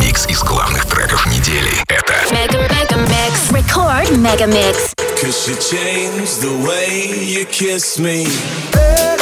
Микс из главных треков недели. Это Mega Mega Mix. Record Mega Mix. Cause you changed the way you kiss me. DJ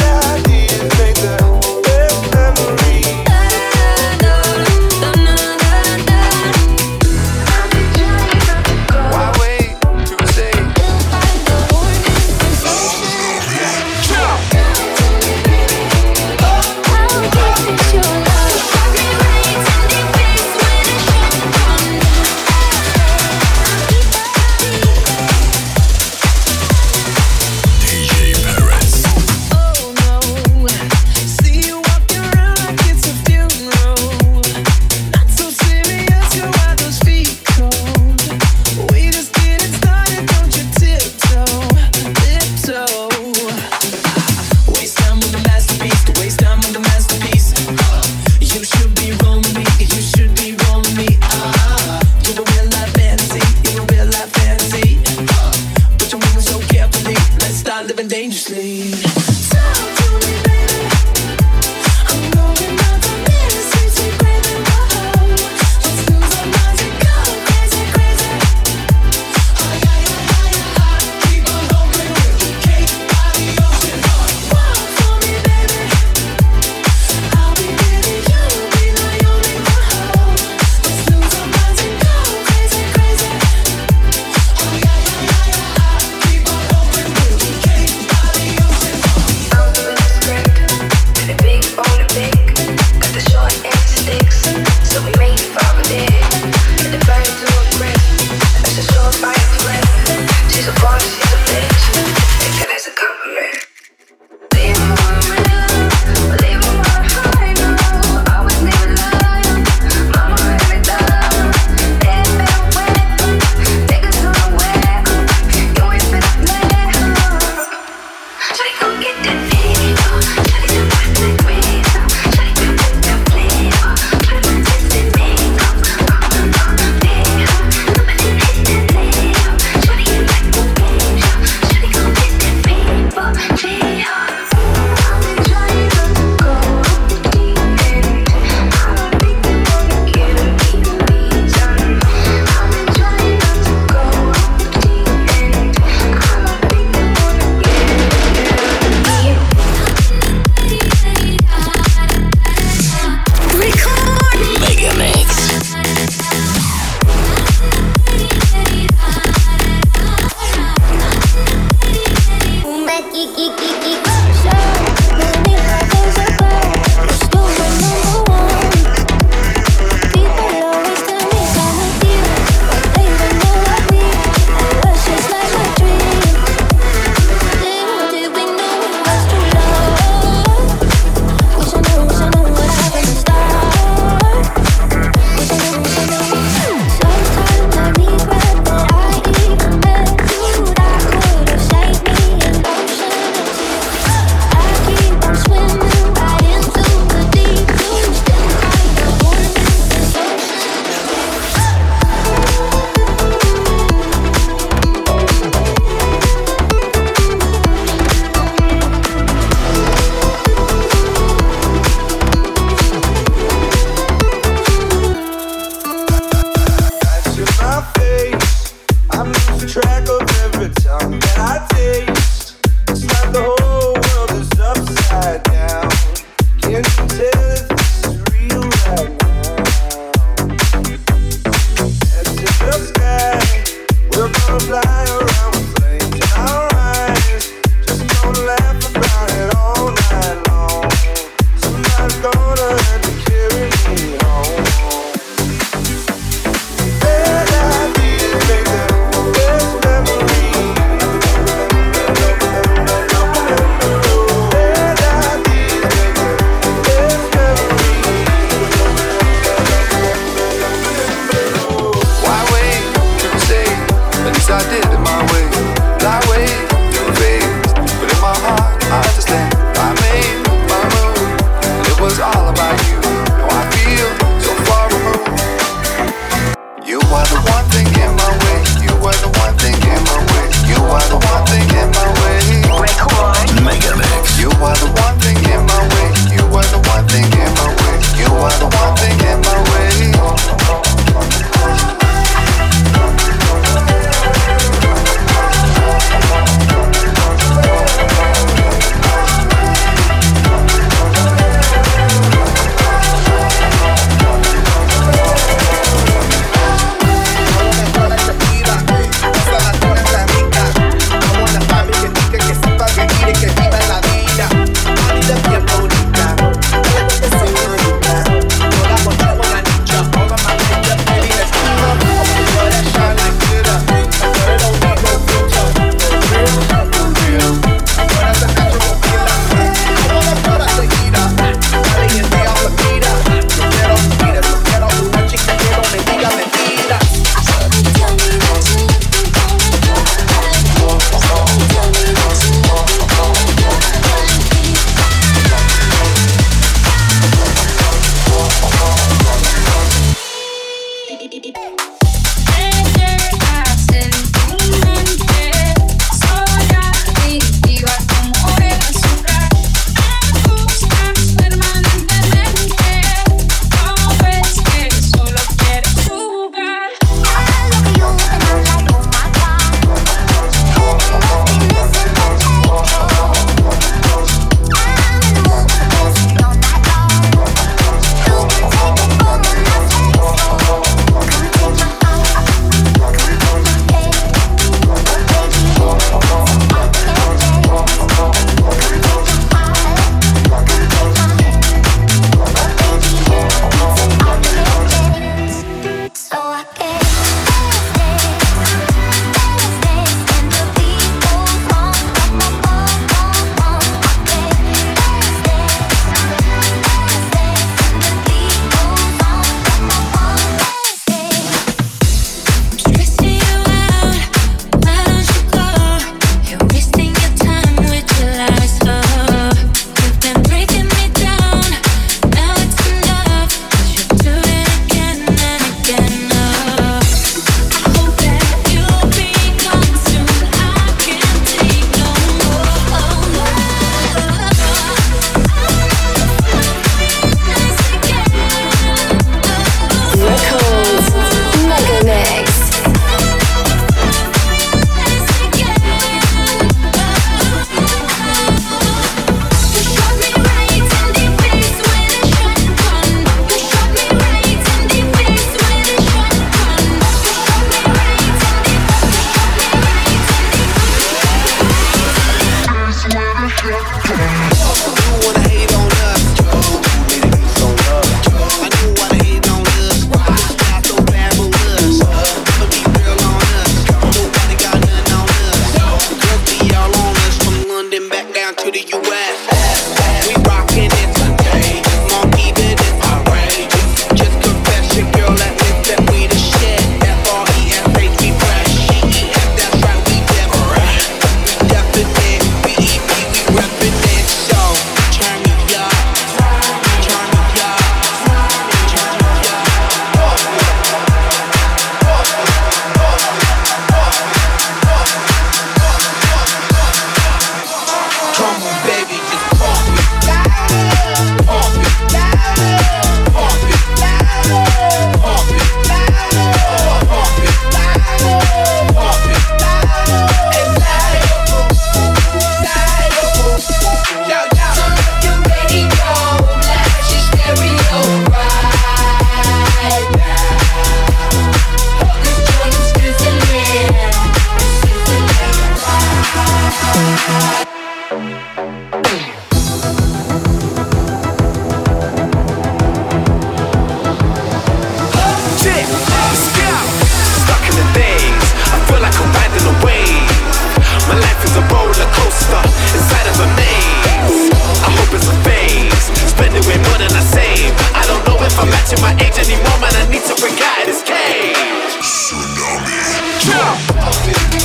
shut down. I'm matching my age anymore, man. I need to break out of this cage. Tsunami. Yeah.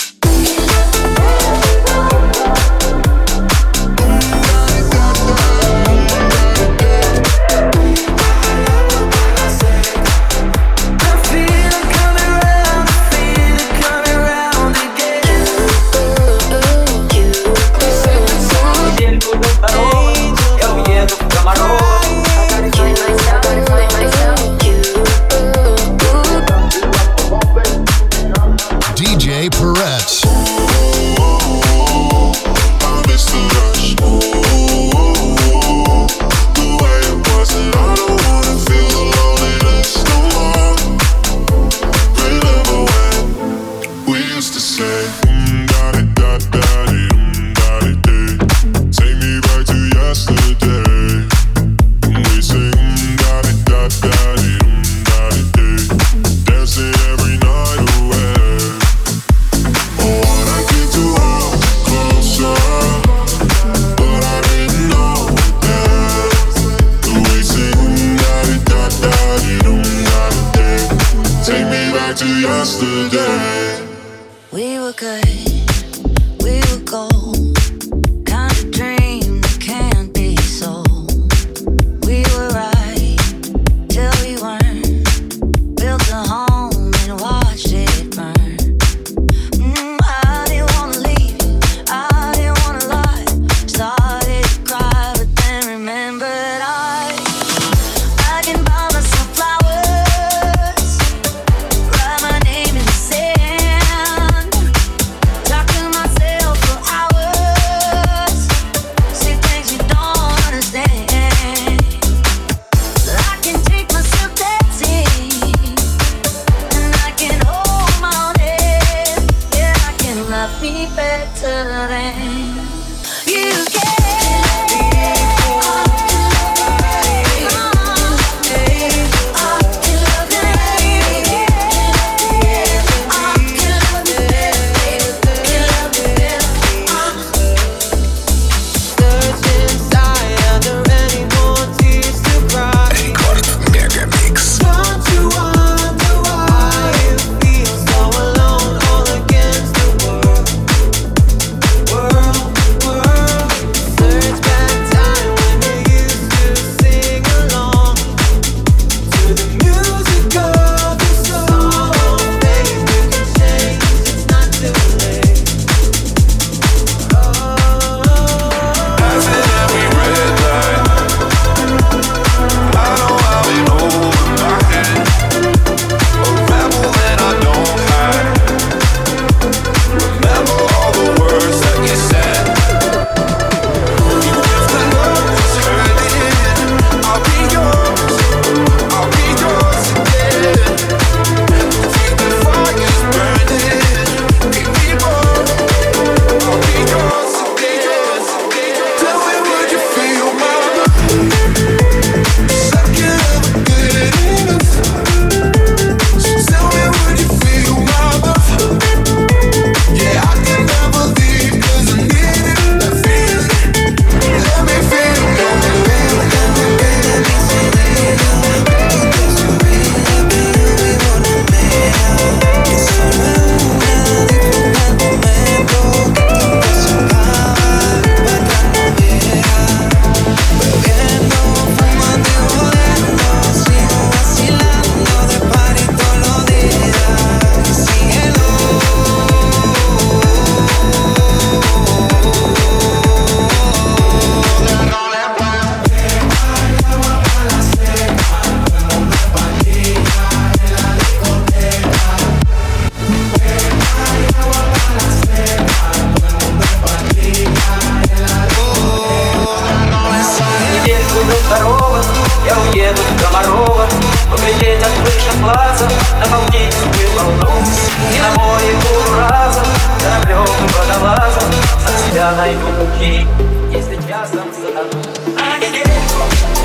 We were good. здорово Поглядеть от крыши плаза Наполнить был волну И на море буду разом Кораблем водолазом За себя найду пути Если я сам зададу. А недельку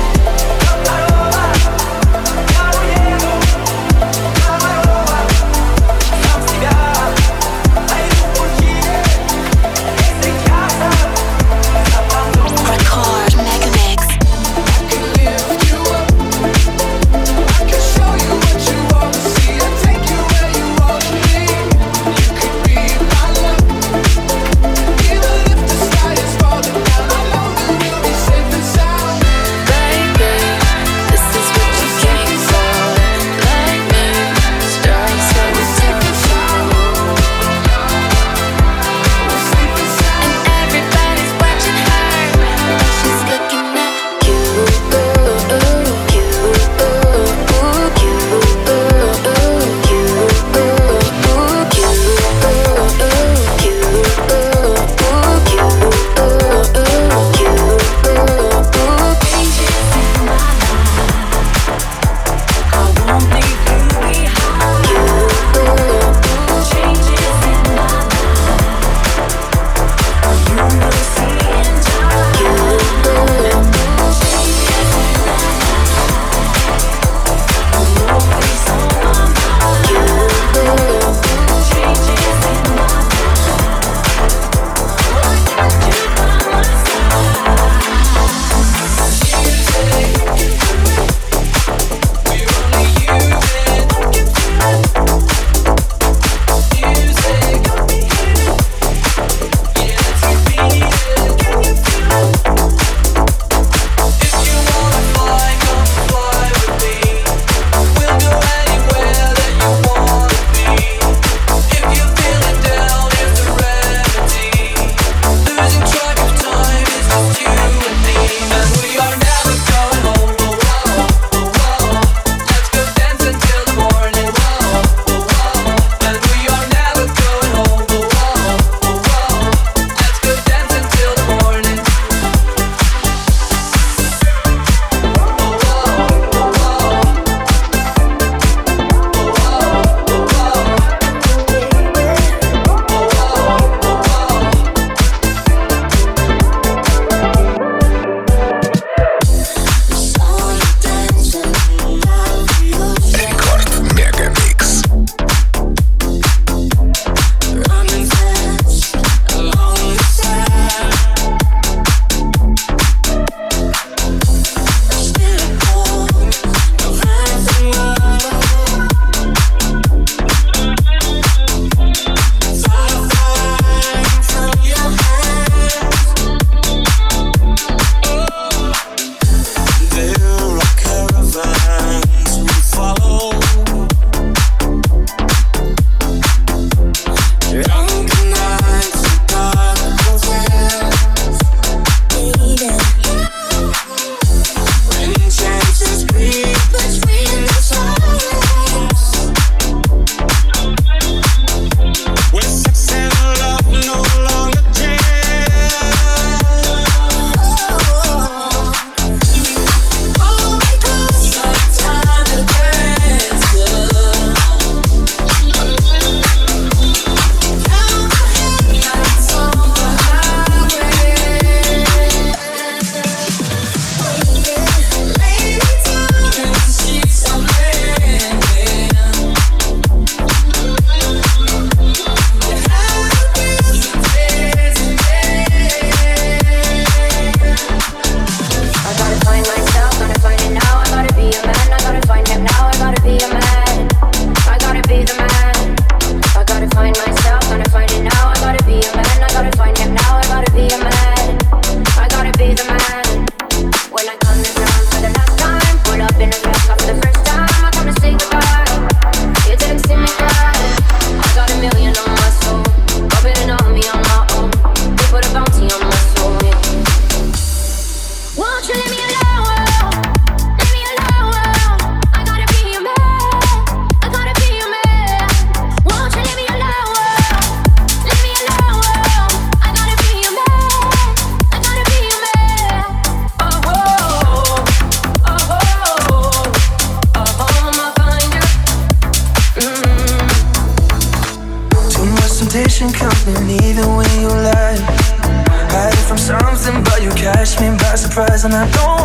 and I don't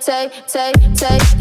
Take, take, take,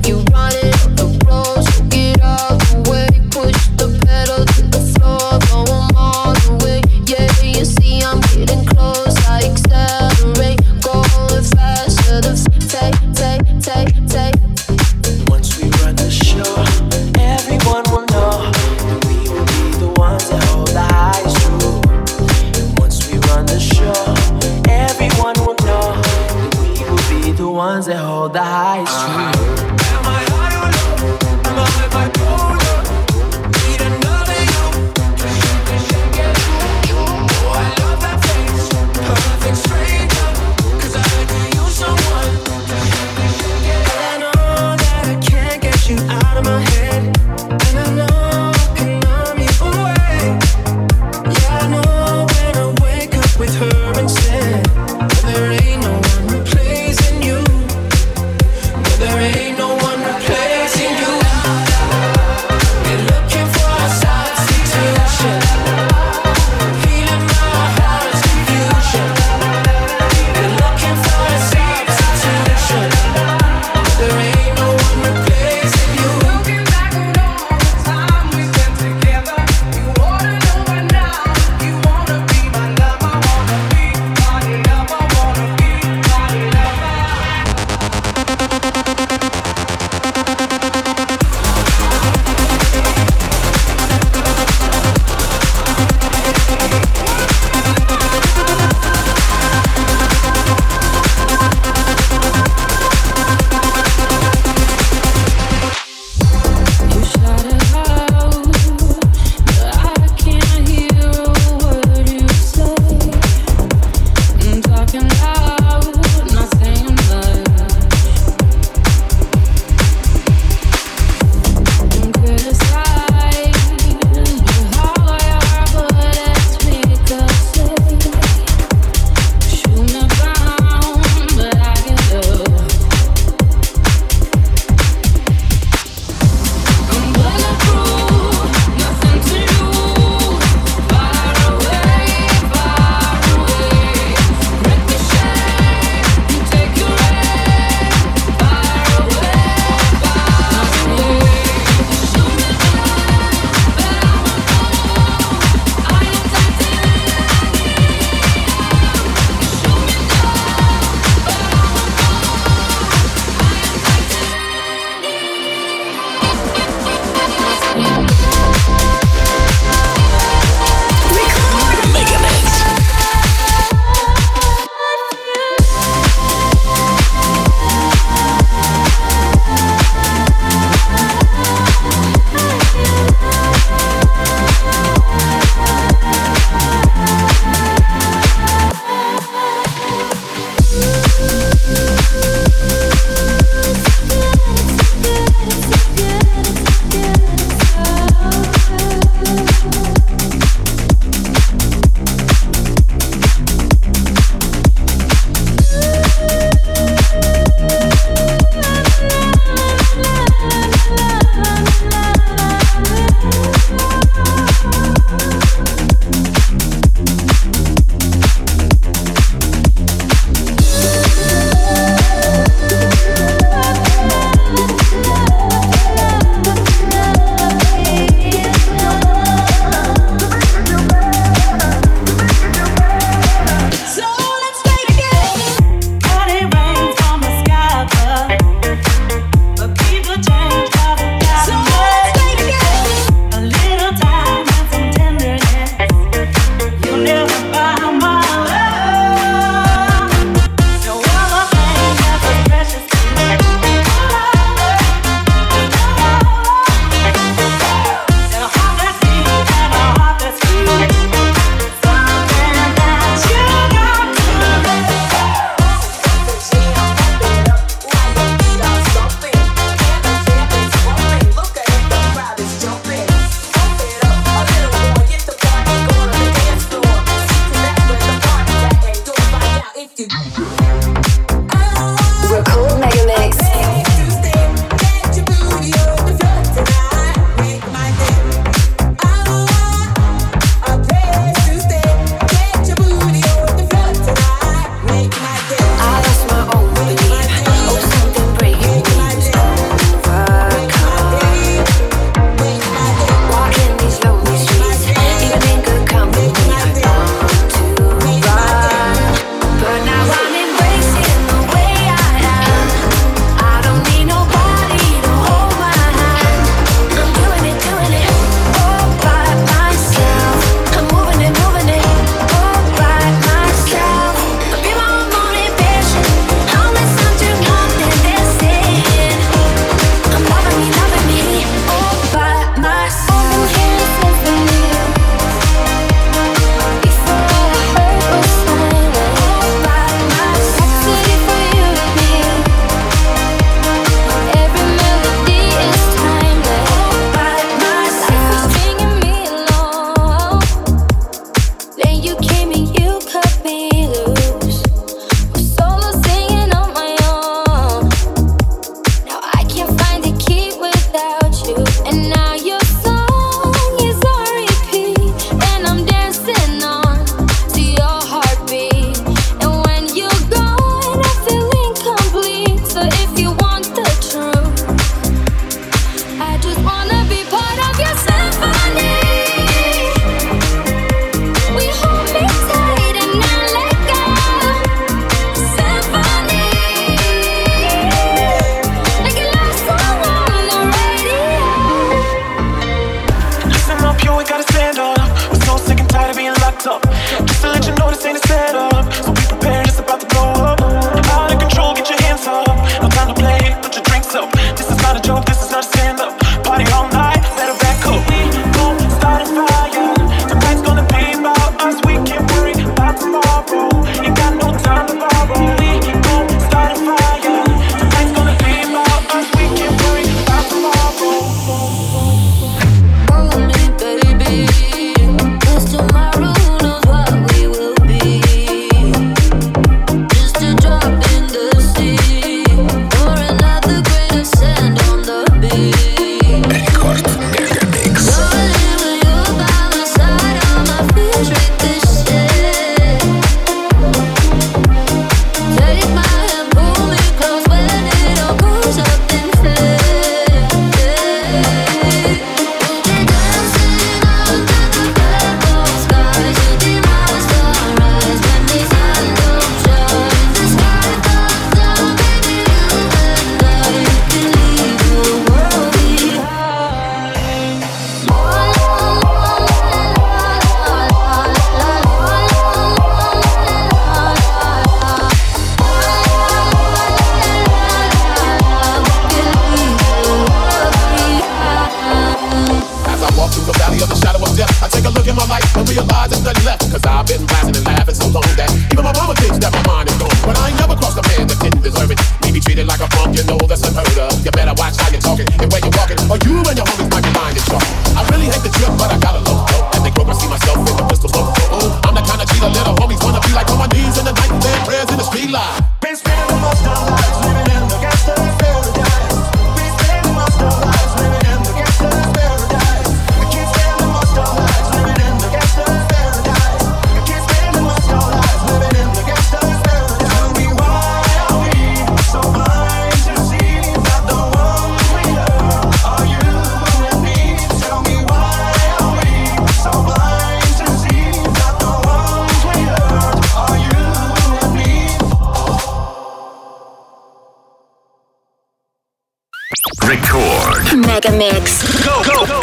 Рекорд. Мегамикс.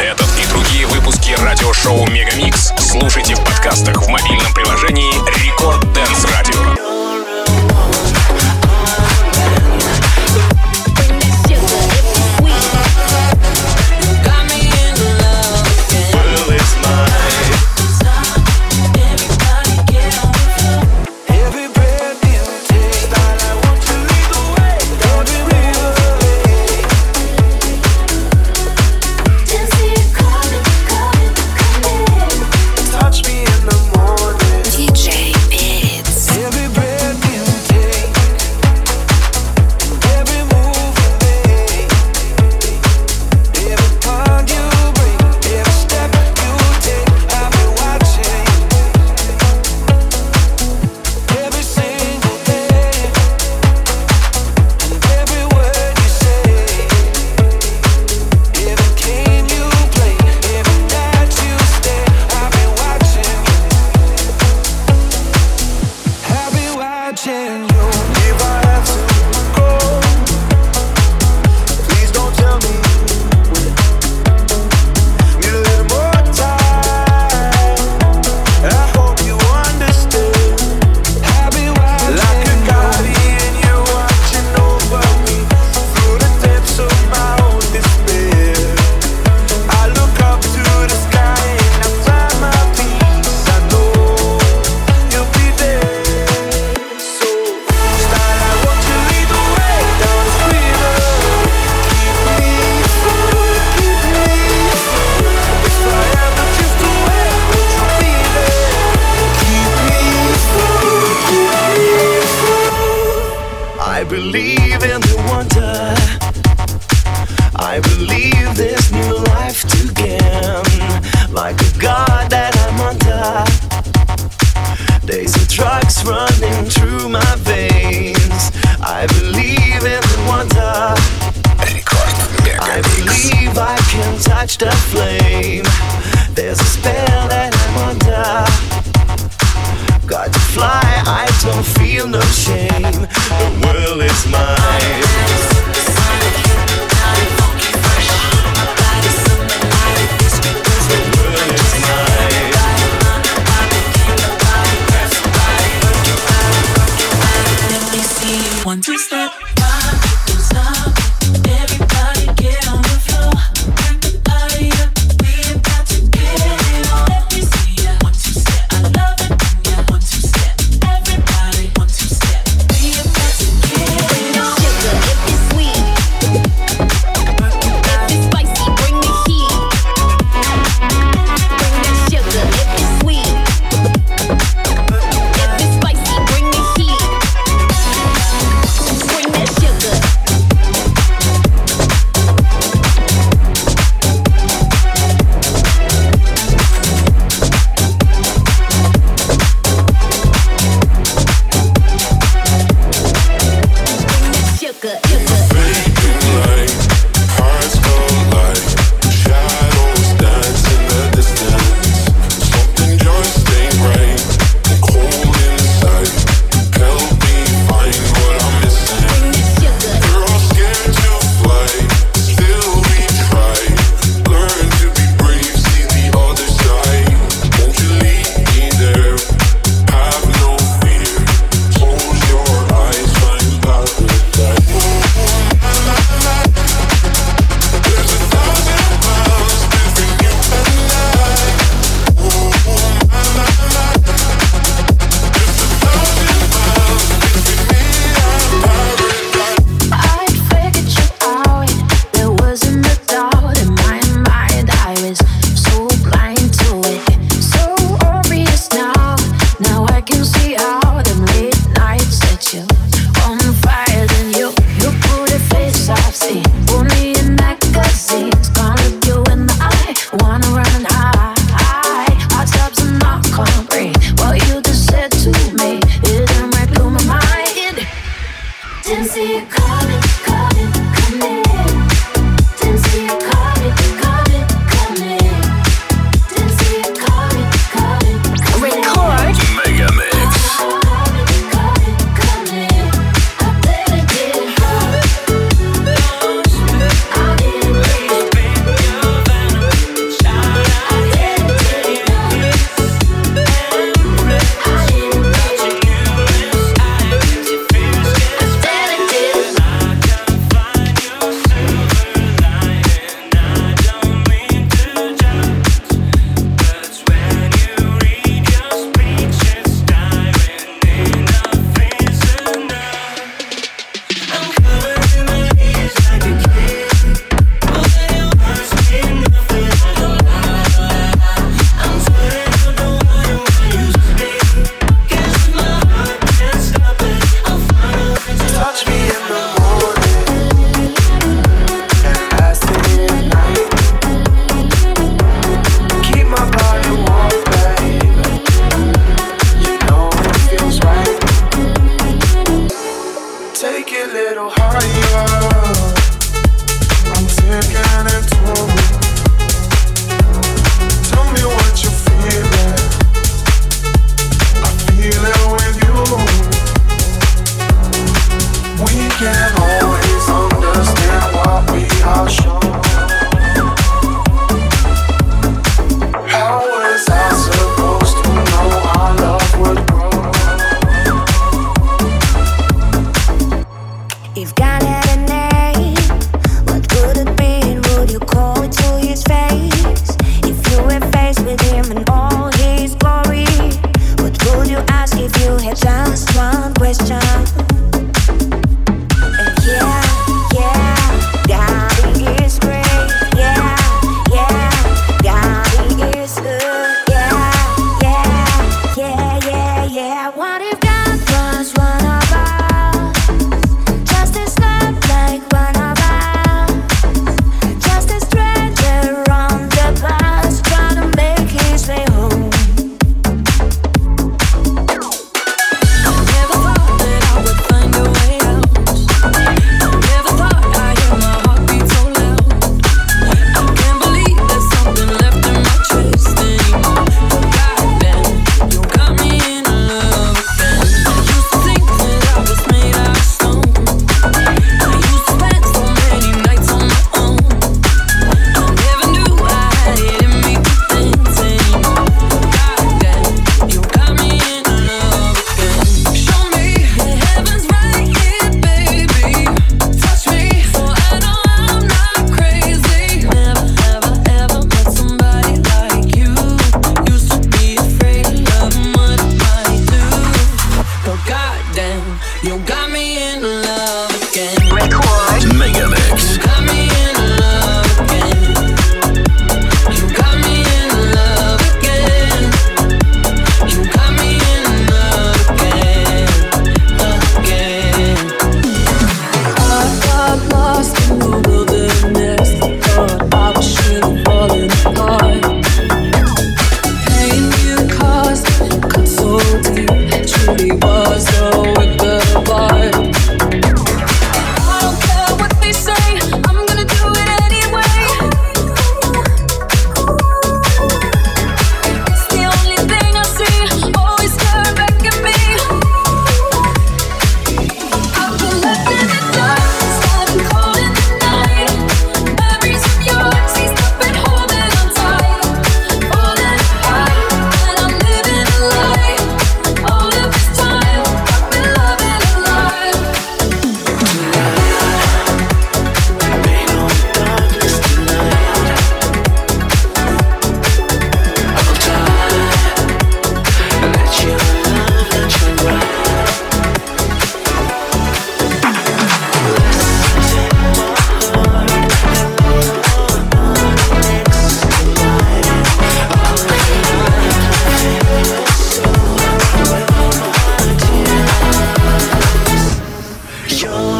Этот и другие выпуски радиошоу Мегамикс слушайте в подкастах в мобильном приложении Рекорд Dance Радио. can see it coming. show.